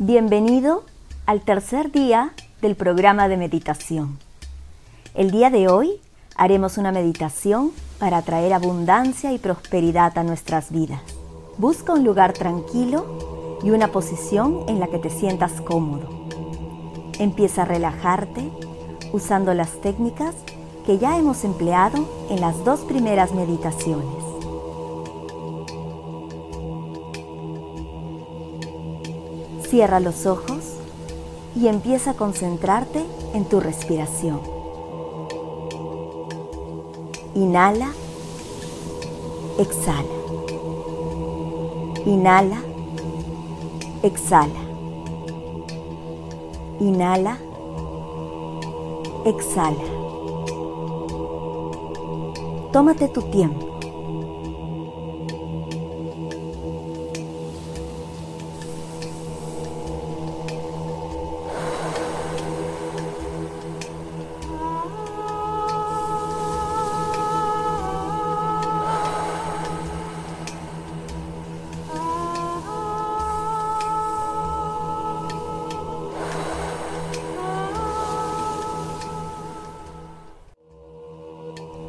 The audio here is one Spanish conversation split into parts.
Bienvenido al tercer día del programa de meditación. El día de hoy haremos una meditación para traer abundancia y prosperidad a nuestras vidas. Busca un lugar tranquilo y una posición en la que te sientas cómodo. Empieza a relajarte usando las técnicas que ya hemos empleado en las dos primeras meditaciones. Cierra los ojos y empieza a concentrarte en tu respiración. Inhala, exhala. Inhala, exhala. Inhala, exhala. Tómate tu tiempo.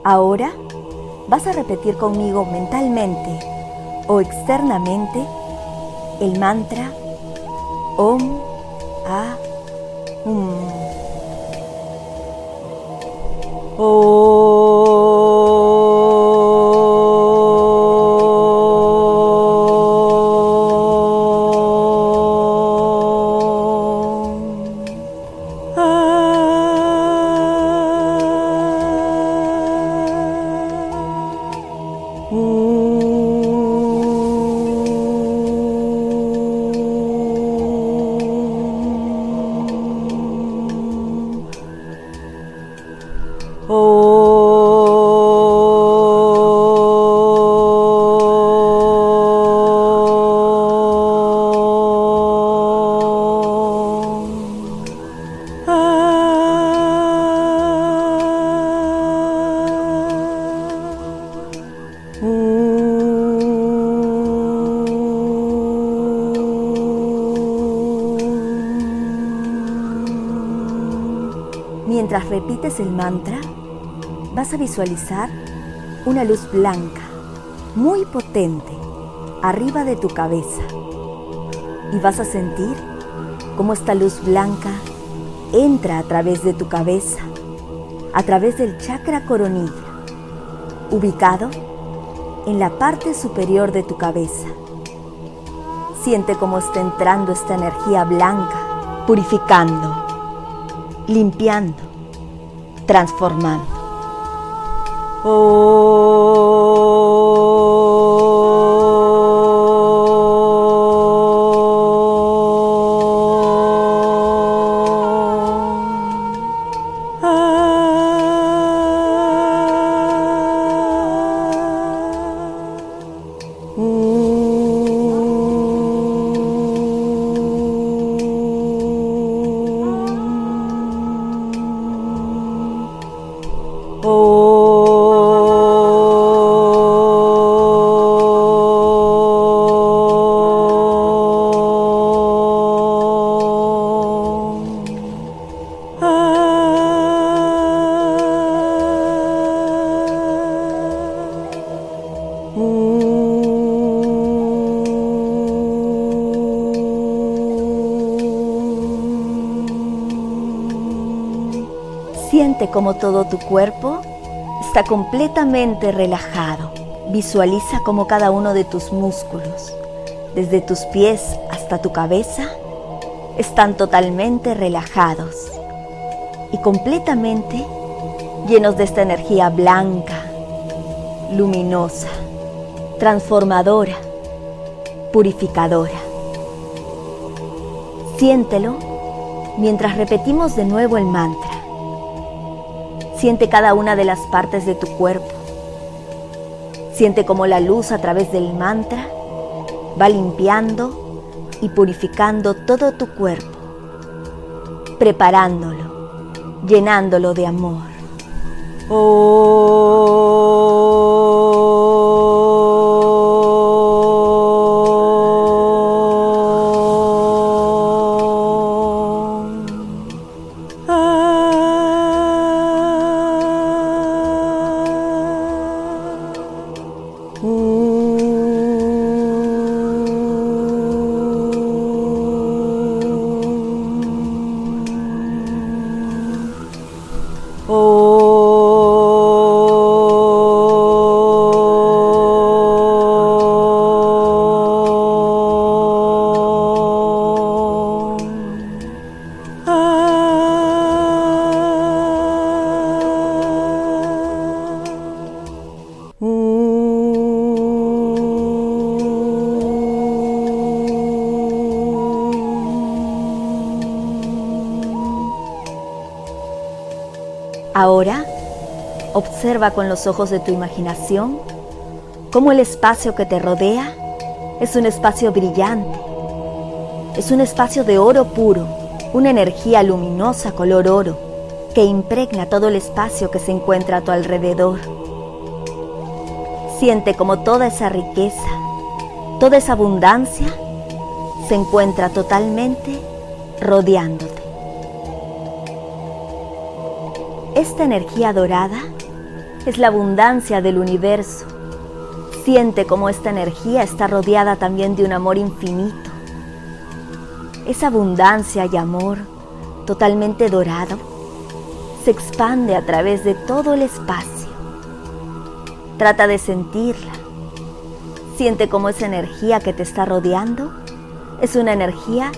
Ahora vas a repetir conmigo mentalmente o externamente el mantra Om A repites el mantra, vas a visualizar una luz blanca, muy potente, arriba de tu cabeza. Y vas a sentir cómo esta luz blanca entra a través de tu cabeza, a través del chakra coronilla, ubicado en la parte superior de tu cabeza. Siente cómo está entrando esta energía blanca, purificando, limpiando, transformando. Como todo tu cuerpo está completamente relajado. Visualiza como cada uno de tus músculos, desde tus pies hasta tu cabeza, están totalmente relajados y completamente llenos de esta energía blanca, luminosa, transformadora, purificadora. Siéntelo mientras repetimos de nuevo el mantra. Siente cada una de las partes de tu cuerpo. Siente como la luz a través del mantra va limpiando y purificando todo tu cuerpo, preparándolo, llenándolo de amor. Ahora, observa con los ojos de tu imaginación cómo el espacio que te rodea es un espacio brillante. Es un espacio de oro puro, una energía luminosa color oro que impregna todo el espacio que se encuentra a tu alrededor. Siente como toda esa riqueza, toda esa abundancia se encuentra totalmente rodeándote. Esta energía dorada es la abundancia del universo. Siente como esta energía está rodeada también de un amor infinito. Esa abundancia y amor totalmente dorado se expande a través de todo el espacio. Trata de sentirla. Siente como esa energía que te está rodeando es una energía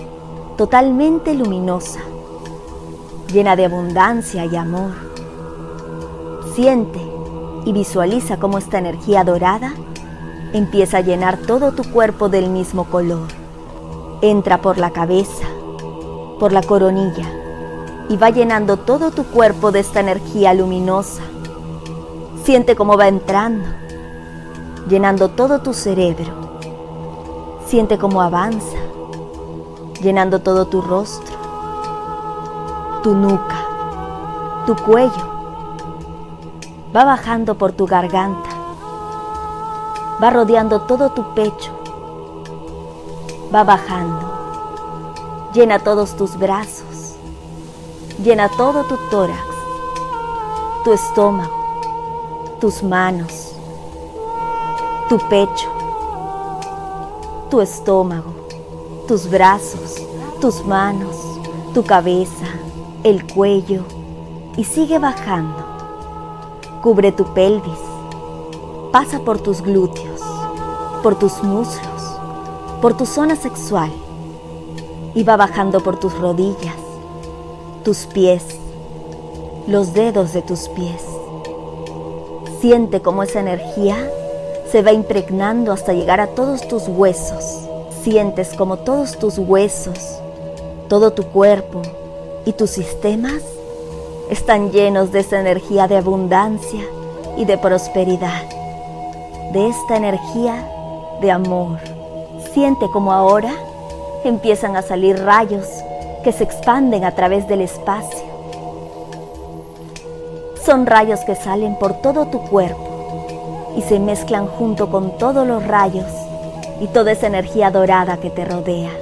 totalmente luminosa, llena de abundancia y amor. Siente y visualiza cómo esta energía dorada empieza a llenar todo tu cuerpo del mismo color. Entra por la cabeza, por la coronilla y va llenando todo tu cuerpo de esta energía luminosa. Siente cómo va entrando, llenando todo tu cerebro. Siente cómo avanza, llenando todo tu rostro, tu nuca, tu cuello. Va bajando por tu garganta, va rodeando todo tu pecho, va bajando, llena todos tus brazos, llena todo tu tórax, tu estómago, tus manos, tu pecho, tu estómago, tus brazos, tus manos, tu cabeza, el cuello y sigue bajando. Cubre tu pelvis, pasa por tus glúteos, por tus muslos, por tu zona sexual y va bajando por tus rodillas, tus pies, los dedos de tus pies. Siente cómo esa energía se va impregnando hasta llegar a todos tus huesos sientes como todos tus huesos, todo tu cuerpo y tus sistemas están llenos de esa energía de abundancia y de prosperidad, de esta energía de amor. Siente como ahora empiezan a salir rayos que se expanden a través del espacio. Son rayos que salen por todo tu cuerpo y se mezclan junto con todos los rayos y toda esa energía dorada que te rodea.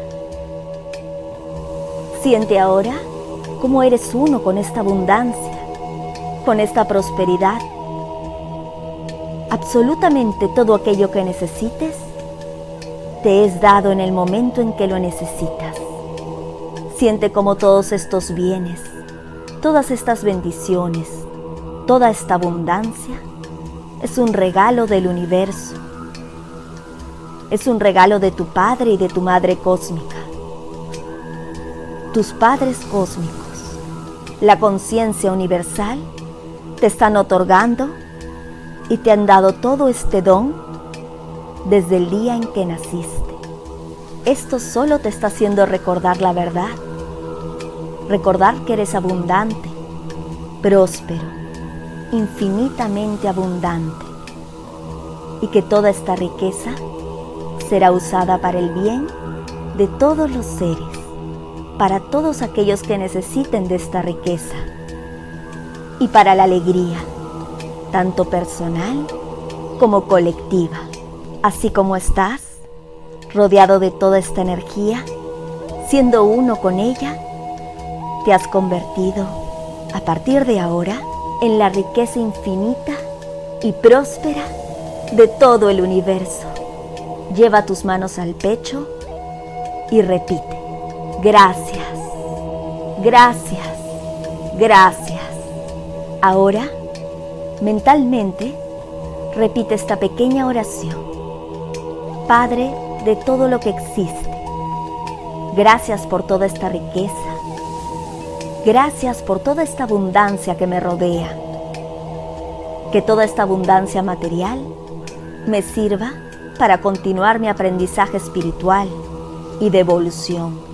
Siente ahora cómo eres uno con esta abundancia, con esta prosperidad. Absolutamente todo aquello que necesites te es dado en el momento en que lo necesitas. Siente como todos estos bienes, todas estas bendiciones, toda esta abundancia es un regalo del universo es un regalo de tu Padre y de tu Madre cósmica. Tus padres cósmicos, la conciencia universal, te están otorgando y te han dado todo este don desde el día en que naciste. Esto solo te está haciendo recordar la verdad, recordar que eres abundante, próspero, infinitamente abundante y que toda esta riqueza será usada para el bien de todos los seres, para todos aquellos que necesiten de esta riqueza y para la alegría, tanto personal como colectiva. Así como estás, rodeado de toda esta energía, siendo uno con ella, te has convertido, a partir de ahora, en la riqueza infinita y próspera de todo el universo. Lleva tus manos al pecho y repite, gracias, gracias, gracias. Ahora, mentalmente, repite esta pequeña oración. Padre de todo lo que existe, gracias por toda esta riqueza. Gracias por toda esta abundancia que me rodea. Que toda esta abundancia material me sirva para continuar mi aprendizaje espiritual y de evolución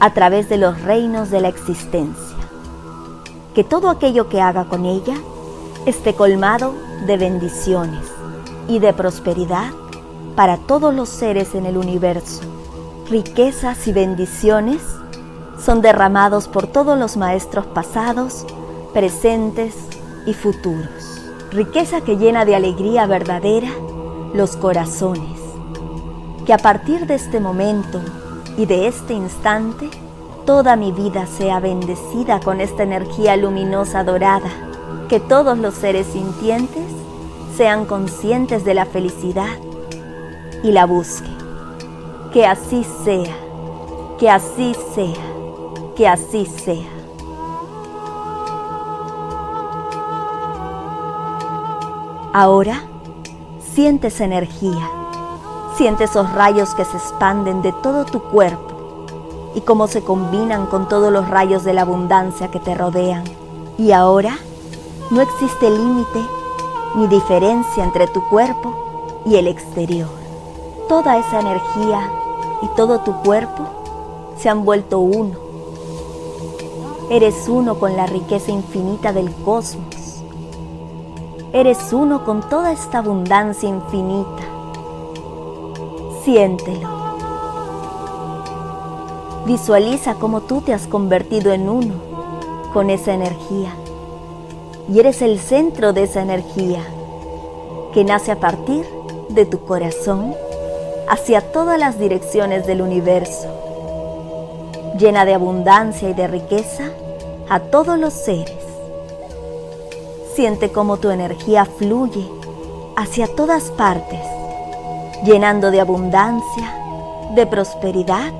a través de los reinos de la existencia. que todo aquello que haga con ella esté colmado de bendiciones y de prosperidad para todos los seres en el universo. Riquezas y bendiciones son derramados por todos los maestros pasados, presentes y futuros. Riqueza que llena de alegría verdadera los corazones. Que a partir de este momento y de este instante, toda mi vida sea bendecida con esta energía luminosa dorada. Que todos los seres sintientes sean conscientes de la felicidad y la busquen. Que así sea, que así sea, que así sea. Ahora siente esa energía, siente esos rayos que se expanden de todo tu cuerpo y cómo se combinan con todos los rayos de la abundancia que te rodean. Y ahora no existe límite ni diferencia entre tu cuerpo y el exterior. Toda esa energía y todo tu cuerpo se han vuelto uno. Eres uno con la riqueza infinita del cosmos. Eres uno con toda esta abundancia infinita. Siéntelo. Visualiza cómo tú te has convertido en uno con esa energía y eres el centro de esa energía que nace a partir de tu corazón hacia todas las direcciones del universo, llena de abundancia y de riqueza a todos los seres. Siente cómo tu energía fluye hacia todas partes, llenando de abundancia, de prosperidad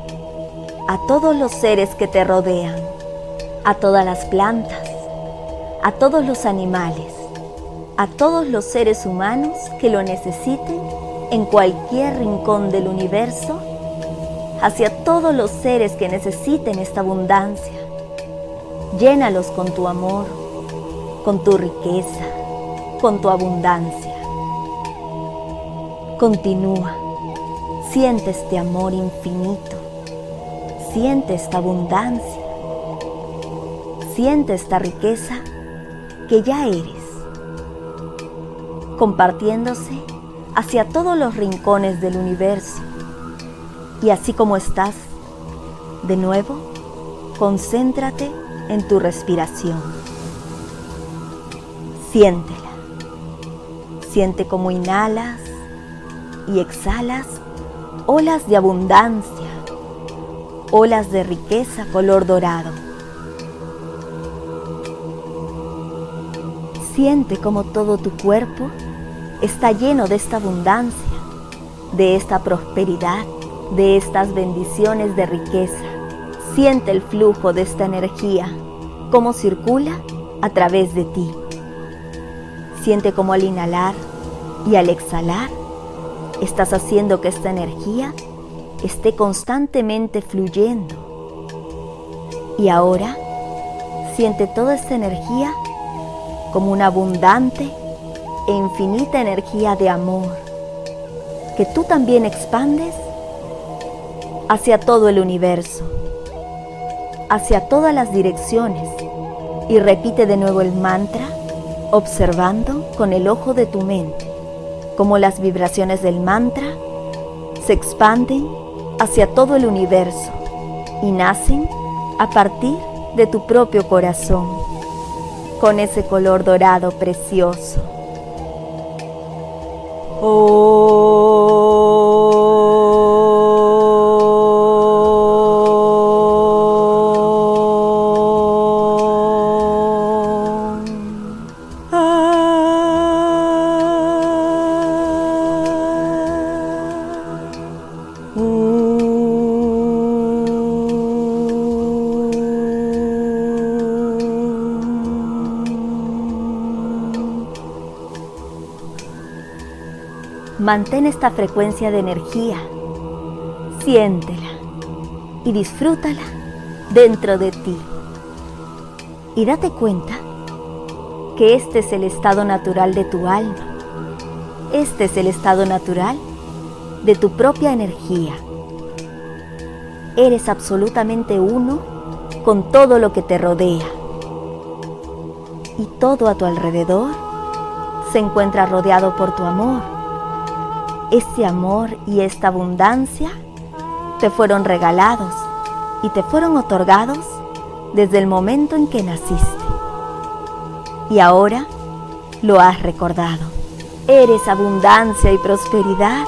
a todos los seres que te rodean, a todas las plantas, a todos los animales, a todos los seres humanos que lo necesiten en cualquier rincón del universo, hacia todos los seres que necesiten esta abundancia. Llénalos con tu amor, con tu riqueza, con tu abundancia. Continúa, siente este amor infinito, siente esta abundancia, siente esta riqueza que ya eres, compartiéndose hacia todos los rincones del universo. Y así como estás, de nuevo, concéntrate en tu respiración. Siéntela. Siente cómo inhalas y exhalas olas de abundancia, olas de riqueza color dorado Siente como todo tu cuerpo está lleno de esta abundancia, de esta prosperidad, de estas bendiciones de riqueza. Siente el flujo de esta energía, cómo circula a través de ti. Siente como al inhalar y al exhalar estás haciendo que esta energía esté constantemente fluyendo. Y ahora siente toda esta energía como una abundante e infinita energía de amor que tú también expandes hacia todo el universo, hacia todas las direcciones y repite de nuevo el mantra observando con el ojo de tu mente cómo las vibraciones del mantra se expanden hacia todo el universo y nacen a partir de tu propio corazón con ese color dorado precioso. Mantén esta frecuencia de energía, siéntela y disfrútala dentro de ti. Y date cuenta que este es el estado natural de tu alma. Este es el estado natural de tu propia energía. Eres absolutamente uno con todo lo que te rodea. y todo a tu alrededor se encuentra rodeado por tu amor. Este amor y esta abundancia te fueron regalados y te fueron otorgados desde el momento en que naciste. Y ahora lo has recordado. Eres abundancia y prosperidad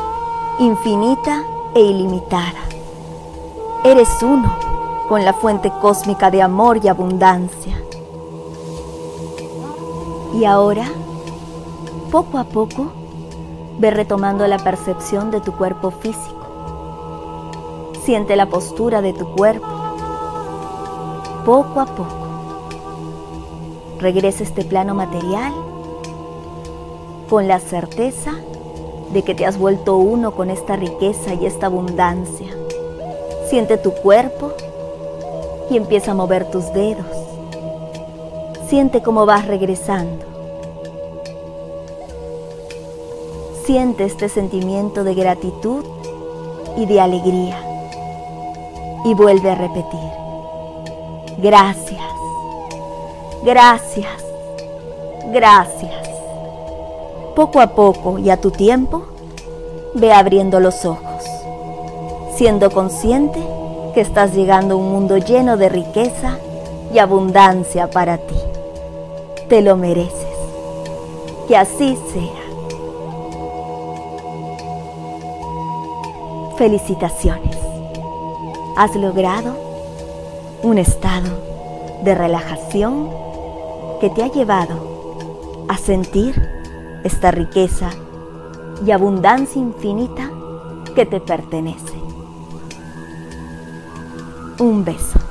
infinita e ilimitada. Eres uno con la fuente cósmica de amor y abundancia. Y ahora, poco a poco, ve retomando la percepción de tu cuerpo físico. Siente la postura de tu cuerpo. Poco a poco. Regresa este plano material con la certeza de que te has vuelto uno con esta riqueza y esta abundancia. Siente tu cuerpo y empieza a mover tus dedos. Siente cómo vas regresando. Siente este sentimiento de gratitud y de alegría. Y vuelve a repetir. Gracias. Gracias. Gracias. Poco a poco y a tu tiempo, ve abriendo los ojos, siendo consciente que estás llegando a un mundo lleno de riqueza y abundancia para ti. Te lo mereces. Que así sea. Felicitaciones. Has logrado un estado de relajación que te ha llevado a sentir esta riqueza y abundancia infinita que te pertenece. Un beso.